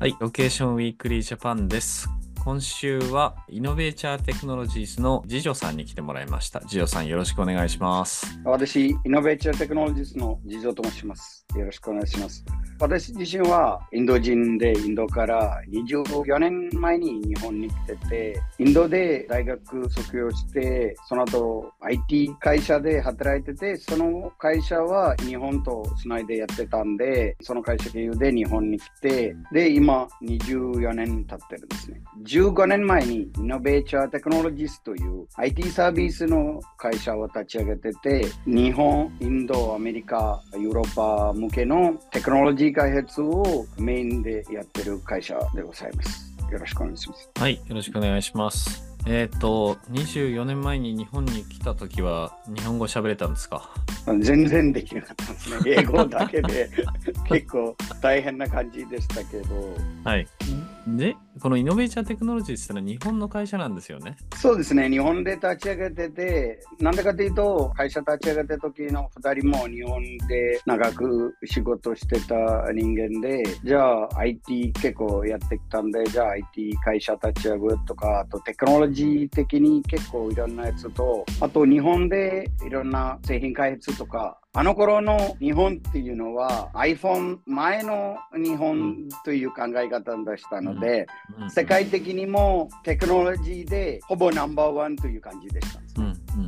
はい、ロケーションウィークリージャパンです。今週は Innovature Technologies のジジョさんに来てもらいました。ジジョさんよろしくお願いします。私、イノベーチャーテクノロジーズの次女と申します。よろしくお願いします。私自身はインド人でインドから24年前に日本に来てて、インドで大学卒業して、その後 IT 会社で働いてて、その会社は日本とつないでやってたんで、その会社経由で日本に来て、で、今24年経ってるんですね。15年前に Innovature Technologies という IT サービスの会社を立ち上げてて、日本、インド、アメリカ、ヨーロッパ向けのテクノロジー開発をメインでやってる会社でございます。よろしくお願いします。はい、よろしくお願いします。えっ、と、24年前に日本に来た時は日本語喋れたんですか？全然できなかったんですね。英語だけで結構大変な感じでしたけど。はい。で、このイノベーチャーテクノロジーズってのは日本の会社なんですよね。そうですね、日本で立ち上げてて、なんでかというと、会社立ち上げた時の2人も日本で長く仕事してた人間で、じゃあ IT 結構やってきたんで、じゃあ IT 会社立ち上げるとか、あとテクノロジー的に結構いろんなやつと、あと日本でいろんな製品開発とか、あの頃の日本っていうのは iPhone 前の日本という考え方でしたので、うん。世界的にもテクノロジーでほぼナンバーワンという感じでした。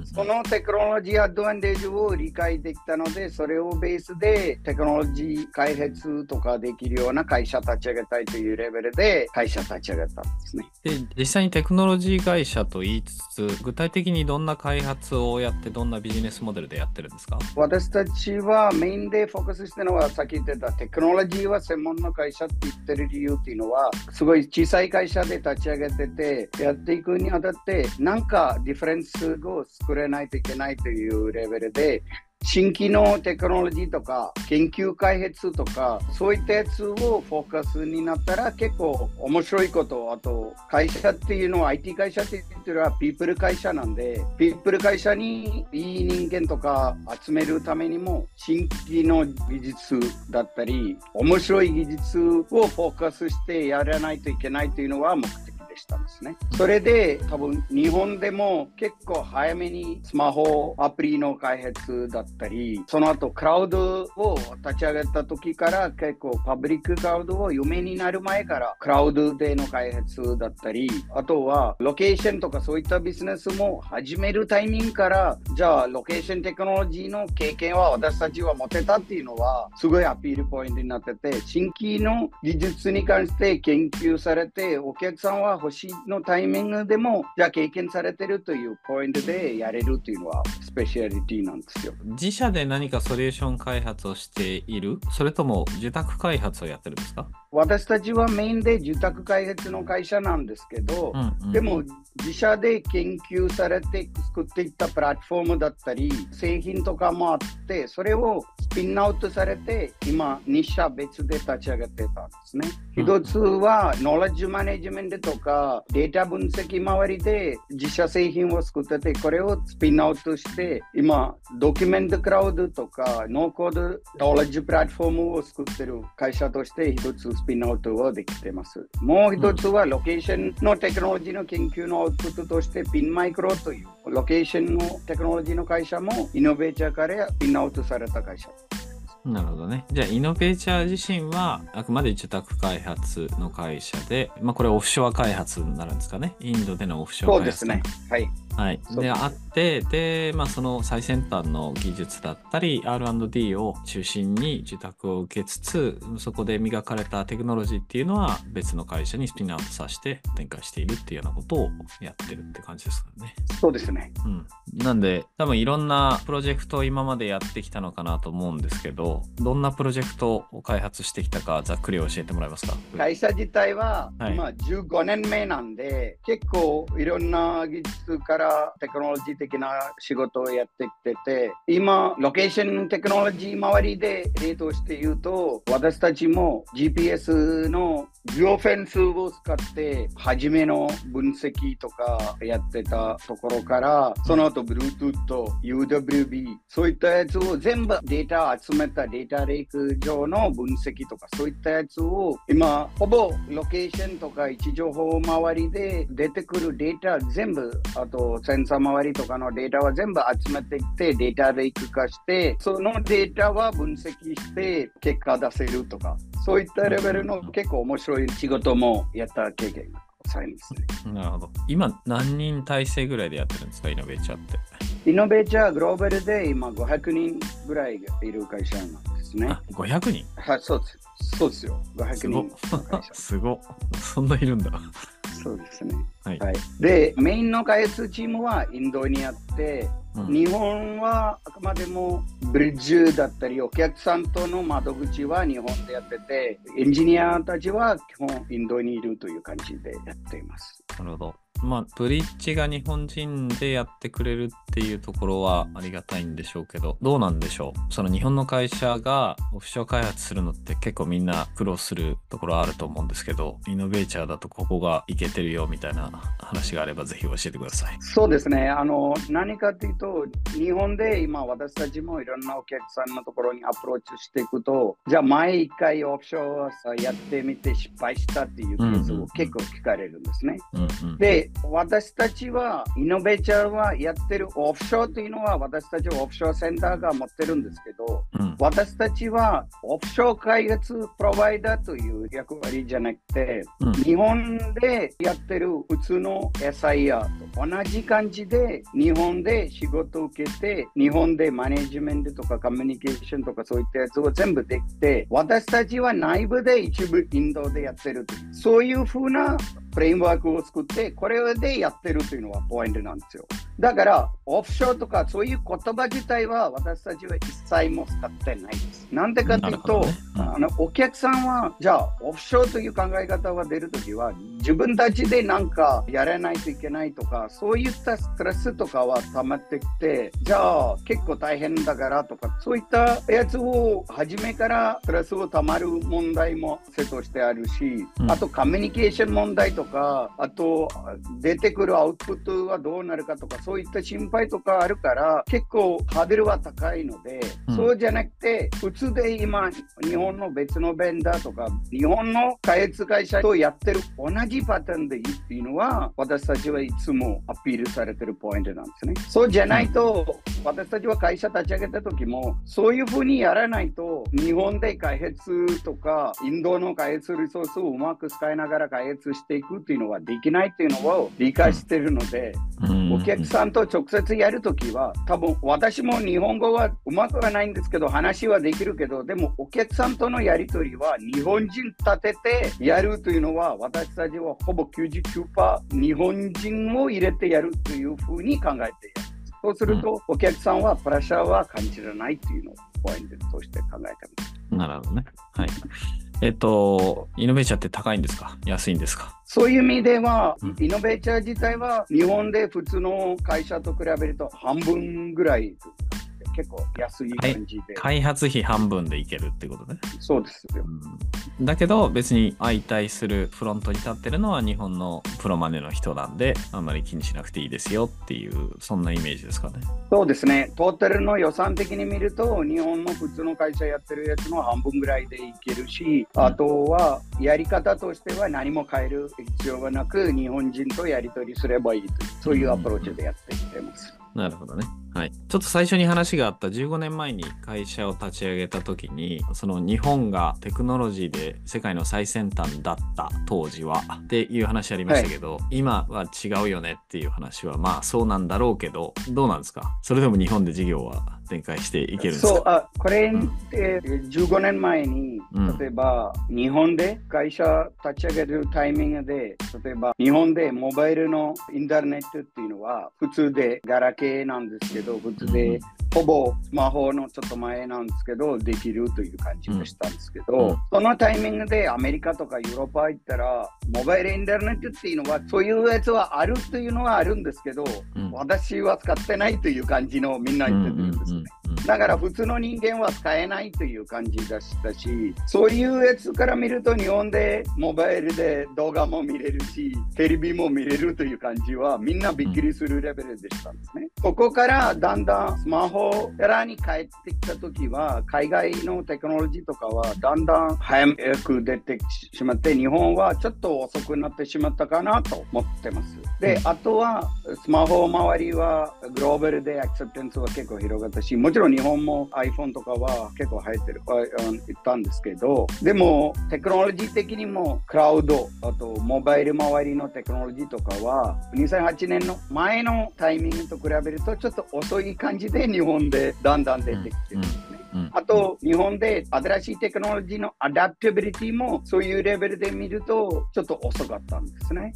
そのテクノロジーアドバンテージを理解できたので、それをベースでテクノロジー開発とかできるような会社立ち上げたいというレベルで会社立ち上げたんですね。で実際にテクノロジー会社と言いつつ具体的にどんな開発をやってどんなビジネスモデルでやってるんですか？私たちはメインでフォーカスしてるのは、さっき言ってたテクノロジーは専門の会社って言ってる理由っていうのは、すごい小さい会社で立ち上げてて、やっていくにあたって、なんか difference を作れないといけないというレベルで、新規のテクノロジーとか研究開発とかそういったやつをフォーカスになったら結構面白いことあと会社っていうのは IT 会社って言ってるのはピープル会社なんでピープル会社にいい人間とか集めるためにも新規の技術だったり面白い技術をフォーカスしてやらないといけないというのは目的でしたんですね。それで多分日本でも結構早めにスマホアプリの開発だったり、その後クラウドを立ち上げた時から結構パブリッククラウドを有名になる前からクラウドでの開発だったり、あとはロケーションとかそういったビジネスも始めるタイミングから、じゃあロケーションテクノロジーの経験は私たちは持てたっていうのはすごいアピールポイントになってて、新規の技術に関して研究されて、お客さんは欲しいのタイミングでも、じゃあ経験されてるというポイントでやれるというのはスペシャリティなんですよ。自社で何かソリューション開発をしているそれとも受託開発をやってるんですか、私たちはメインで住宅開発の会社なんですけど、うんうんでも自社で研究されて作っていったプラットフォームだったり製品とかもあってそれをスピンアウトされて今2社別で立ち上げてたんですね。うん一つはノレッジマネジメントとかデータ分析周りで自社製品を作っててこれをスピンアウトして今ドキュメントクラウドとかノーコードノレッジプラットフォームを作ってる会社として一つスピンアウトはできてます。もう一つはロケーションのテクノロジーの研究のアウトプットとしてピンマイクロというロケーションのテクノロジーの会社もイノベーチャーからピンアウトされた会社。なるほどね。じゃあ、イノベーチャー自身は、あくまで受託開発の会社で、まあ、これオフショア開発になるんですかね。インドでのオフショア開発。そうですね。はい。はい。で、あって、で、まあ、その最先端の技術だったり、R&D を中心に受託を受けつつ、そこで磨かれたテクノロジーっていうのは別の会社にスピンアウトさせて展開しているっていうようなことをやってるって感じですかね。そうですね。うん。なんで、多分いろんなプロジェクトを今までやってきたのかなと思うんですけど、どんなプロジェクトを開発してきたか、ざっくり教えてもらえますか？会社自体ははい今15年目なんで、結構いろんな技術かからテクノロジー的な仕事をやってきてて、今、ロケーションテクノロジー周りで例として言うと、私たちも GPS のジオフェンスを使って、初めの分析とかやってたところから、その後 Bluetooth、UWB、そういったやつを全部データ集めたデータレイク上の分析とか、そういったやつを今、ほぼロケーションとか位置情報周りで出てくるデータ全部、あとセンサー周りとかのデータは全部集めていって、データレイク化して、そのデータは分析して結果出せるとか、そういったレベルの結構面白い仕事もやった経験がございますね。なるほど。今、何人体制ぐらいでやってるんですか、イノベーチャーって。イノベーチャーグローバルで今500人ぐらいいる会社なんですね。あ、500人？はい、そうです。そうですよ。500人。すご。そんないるんだ。そうですね。はい、はい、で、メインの開発チームはインドにあって、うん、日本はあくまでもブリッジだったり、お客さんとの窓口は日本でやってて、エンジニアたちは基本インドにいるという感じでやっています。なるほど。まあ、ブリッジが日本人でやってくれるっていうところはありがたいんでしょうけど、どうなんでしょうその日本の会社がオフショア開発するのって結構みんな苦労するところあると思うんですけど、イノベーチャーだとここがいけてるよみたいな話があればぜひ教えてください。そうですね。あの、何かっていうと、日本で今私たちもいろんなお客さんのところにアプローチしていくと、じゃあ前一回オフショアやってみて失敗したっていうケースを結構聞かれるんですね。うんうん、で、私たちは、イノベーチャーはやってるオフショアというのは、私たちはオフショアセンターが持ってるんですけど、うん、私たちはオフショア開発プロバイダーという役割じゃなくて、うん、日本でやってる普通の SIR と同じ感じで、日本で仕事を受けて、日本でマネジメントとかコミュニケーションとかそういったやつを全部できて、私たちは内部で一部インドでやってるそういうふうなフレームワークを作って、これでやってるというのがポイントなんですよ。だから、オフショアとかそういう言葉自体は私たちは一切も使ってないです。なんでかというと、ね。うん、あのお客さんは、じゃあ、オフショアという考え方が出るときは、自分たちでなんかやらないといけないとか、そういったストレスとかは溜まってきて、じゃあ、結構大変だからとか、そういったやつを初めからストレスを溜まる問題もセットしてあるし、うん、あとコミュニケーション問題とか、あと出てくるアウトプットはどうなるかとか、そういった心配とかあるから、結構ハードルは高いので、うん、そうじゃなくて、普通で今、日本の別のベンダーとか、日本の開発会社とやってる同じパターンでいいっていうのは、私たちはいつもアピールされてるポイントなんですね。そうじゃないと、うん、私たちは会社立ち上げた時も、そういうふうにやらないと、日本で開発とか、インドの開発リソースをうまく使いながら開発していくっていうのはできないっていうのを理解してるので、うん、お客さんと直接やるときは、多分私も日本語はうまくはないんですけど、話はできるけど、でもお客さんとのやりとりは日本人立ててやるというのは、私たちはほぼ99%日本人を入れてやるというふうに考えてやる。そうすると、お客さんはプレッシャーは感じられないというのをポイントとして考えてます。なるほどね。はい。えっと、イノベーチャーって高いんですか？安いんですか？そういう意味では、うん、イノベーチャー自体は日本で普通の会社と比べると半分ぐらい結構安い感じで。開発費半分でいけるってことね。そうですよ。うん、だけど別に相対するフロントに立ってるのは日本のプロマネの人なんで、あんまり気にしなくていいですよっていう、そんなイメージですかね。そうですね。トータルの予算的に見ると、日本の普通の会社やってるやつの半分ぐらいでいけるし、あとはやり方としては何も変える必要がなく、日本人とやり取りすればいいという、そういうアプローチでやっていってます。なるほどね。はい。ちょっと最初に話があった15年前に会社を立ち上げた時に、その日本がテクノロジーで世界の最先端だった当時はっていう話ありましたけど、はい、今は違うよねっていう話はまあそうなんだろうけど、どうなんですか？それでも日本で事業は展開していけるんですか？そうあこれって15年前に、例えば日本で会社立ち上げるタイミングで例えば日本でモバイルのインターネットっていうのは普通でガラケーなんですけど普通でほぼスマホのちょっと前なんですけど、できるという感じでしたんですけど、うんそのタイミングでアメリカとかヨーロッパ行ったら、モバイルインターネットっていうのは、そういうやつはあるというのはあるんですけど、うん私は使ってないという感じのみんな言ってるんですね。だから普通の人間は使えないという感じでしたし、そういうやつから見ると日本でモバイルで動画も見れるし、テレビも見れるという感じはみんなびっくりするレベルでしたんですね。ここからだんだんスマホからに帰ってきた時は、海外のテクノロジーとかはだんだん早く出てしまって、日本はちょっと遅くなってしまったかなと思ってます。で、あとはスマホ周りはグローバルでアクセプテンスは結構広がったし、もちろん日本も iPhone とかは結構入ってる、言ったんですけど、でもテクノロジー的にもクラウド、あとモバイル周りのテクノロジーとかは、2008年の前のタイミングと比べるとちょっと遅い感じで日本でだんだん出てきてるんですね。うんあと、日本で新しいテクノロジーの adaptability もそういうレベルで見るとちょっと遅かったんですね。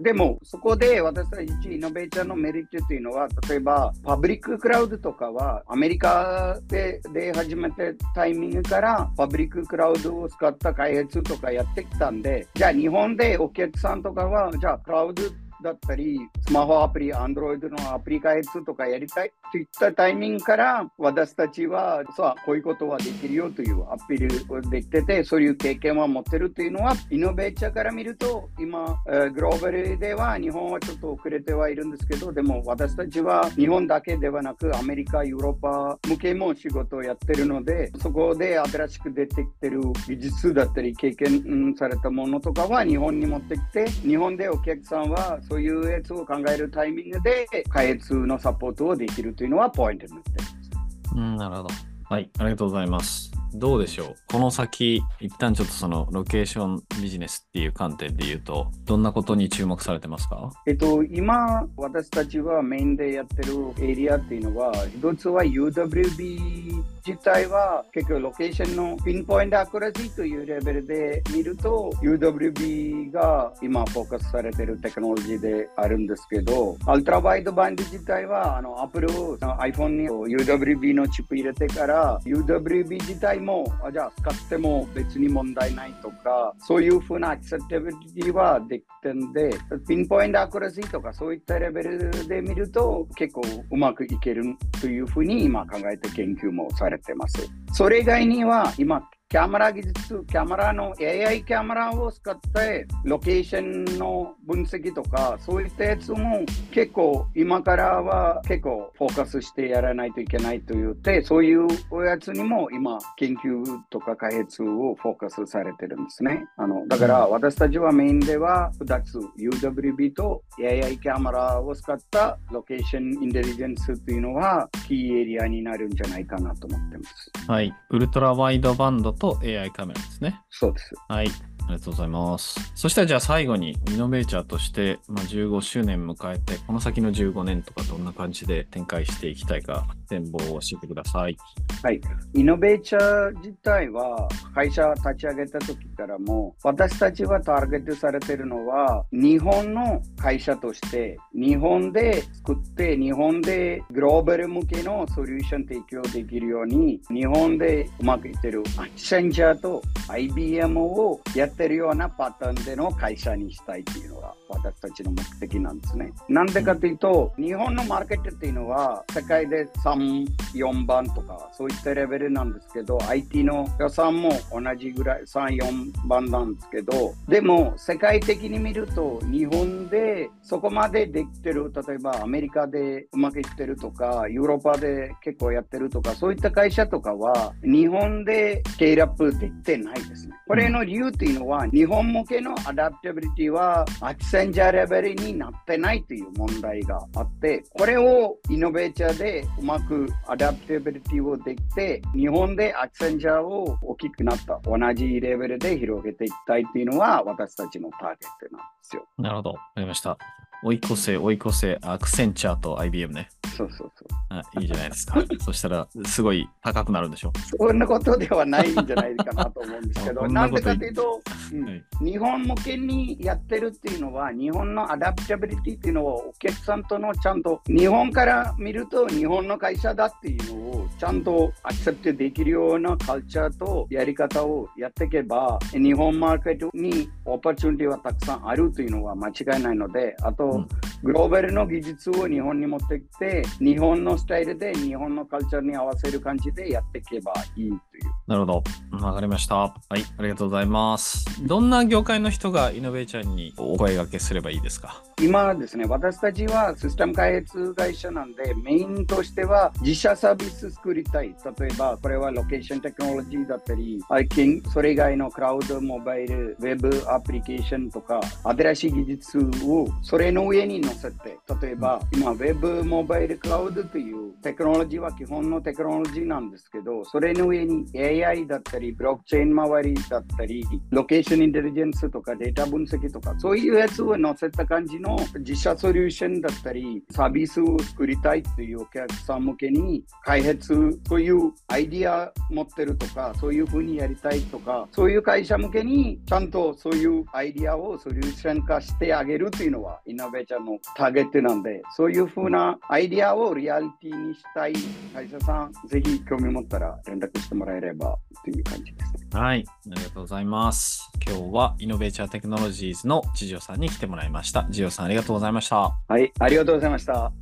でも、そこで私たち Innovature のメリットというのは、例えばパブリッククラウドとかは、アメリカでで始めたタイミングからパブリッククラウドを使った開発とかやってきたんで、じゃあ日本でお客さんとかは、じゃあクラウドだったり、スマホアプリ、アンドロイドのアプリ開発とかやりたいといったタイミングから、私たちは、さあ、こういうことはできるよというアピールをできてて、そういう経験は持ってるというのは、 Innovature から見ると、今、グローバルでは日本はちょっと遅れてはいるんですけど、でも私たちは日本だけではなく、アメリカ、ヨーロッパ向けも仕事をやってるので、そこで新しく出てきてる技術だったり、経験されたものとかは日本に持ってきて、日本でお客さんはそういうやつを考えるタイミングで開通のサポートをできるというのはポイントになってます。うん、なるほど。はい、ありがとうございます。どうでしょう？この先、一旦ちょっとそのロケーションビジネスっていう観点で言うと、どんなことに注目されてますか？えっと、今、私たちはメインでやってるエリアっていうのは、一つは UWB 自体は結構ロケーションのピンポイントアクラシーというレベルで見ると、UWB が今フォーカスされてるテクノロジーであるんですけど、アルトラワイドバンド自体は、あの、Apple iPhone に UWB のチップ入れてから、UWB 自体も、あじゃあ使っても別に問題ないとか、そういうふうなアクセプタビリティはできてんで、ピンポイントアクラシーとかそういったレベルで見ると結構うまくいけるというふうに今考えて研究もされてます。それ以外には今キャメラ技術、キャメラの AI キャメラを使って、ロケーションの分析とか、そういったやつも結構今からは結構フォーカスしてやらないといけないと言って、そういうおやつにも今研究とか開発をフォーカスされてるんですね。あのだから私たちはメインでは2つ、UWB と AI キャメラを使ったロケーションインテリジェンスというのはキーエリアになるんじゃないかなと思ってます。はい、ウルトラワイドバンドと AI カメラですね。そうです。はい。ありがとうございます。そしたらじゃあ最後にイノベーチャーとして、まあ、15周年迎えて、この先の15年とかどんな感じで展開していきたいか展望を教えてください。はい、イノベーチャー自体は会社立ち上げた時からも私たちはターゲットされてるのは日本の会社として日本で作って日本でグローバル向けのソリューション提供できるように日本でうまくいってるアクセンジャーと IBM をやっててるようなパターンでの会社にしたいっていうのが私たちの目的なんですね。なんでかというと、日本のマーケットっていうのは世界で3、4番とかそういったレベルなんですけど、IT の予算も同じぐらい3、4番なんですけど、でも世界的に見ると日本でそこまでできてる、例えばアメリカでうまくいってるとか、ヨーロッパで結構やってるとか、そういった会社とかは日本でスケールアップできてないですね。これの理由っていうのは、日本向けのアダプタビリティはアクセンジャーレベルになってないという問題があって、これをイノベーチャーでうまくadaptability をできて、日本でアクセンチュアを大きくなった、同じレベルで広げていきたいっていうのは私たちのターゲットなんですよ。なるほど。わかりました。追い越せ、追い越せ、アクセンチャーと IBM ね。そうそうそう。あいいじゃないですか。そしたら、すごい高くなるんでしょ？そんなことではないんじゃないかなと思うんですけど、なでなんこと言かというと、うんはい日本向けにやってるっていうのは、日本の adaptability っていうのをお客さんとのちゃんと、日本から見ると日本の会社だっていうのをちゃんと accept できるようなカルチャーとやり方をやっていけば、日本マーケットに opportunity はたくさんあるというのは間違いないので、あと、うんグローバルの技術を日本に持ってきて、日本のスタイルで日本のカルチャーに合わせる感じでやっていけばいい。という。なるほど。わかりました。はい、ありがとうございます。どんな業界の人が Innovature にお声掛けすればいいですか？今ですね、私たちはシステム開発会社なんで、メインとしては自社サービス作りたい。例えば、これはロケーションテクノロジーだったり、最近それ以外のクラウド、モバイル、ウェブアプリケーションとか、新しい技術をそれの上に乗せて、例えば、今、ウェブ、モバイル、クラウドというテクノロジーは基本のテクノロジーなんですけど、それの上に AI だったり、ブロックチェーン周りだったり、ロケーションインテリジェンスとかデータ分析とか、そういうやつを乗せた感じの自社ソリューションだったり、サービスを作りたいというお客さん向けに開発というアイディア持ってるとか、そういうふうにやりたいとか、そういう会社向けにちゃんとそういうアイディアをソリューション化してあげるというのは、イノベーションのターゲットなんで、そういうふうなアイディアをリアリティにしたい会社さん、ぜひ興味持ったら連絡してもらええればという感じです。はい、ありがとうございます。今日はイノベーチャーテクノロジーズのジジオさんに来てもらいました。ジジオさんありがとうございました。はい、ありがとうございました。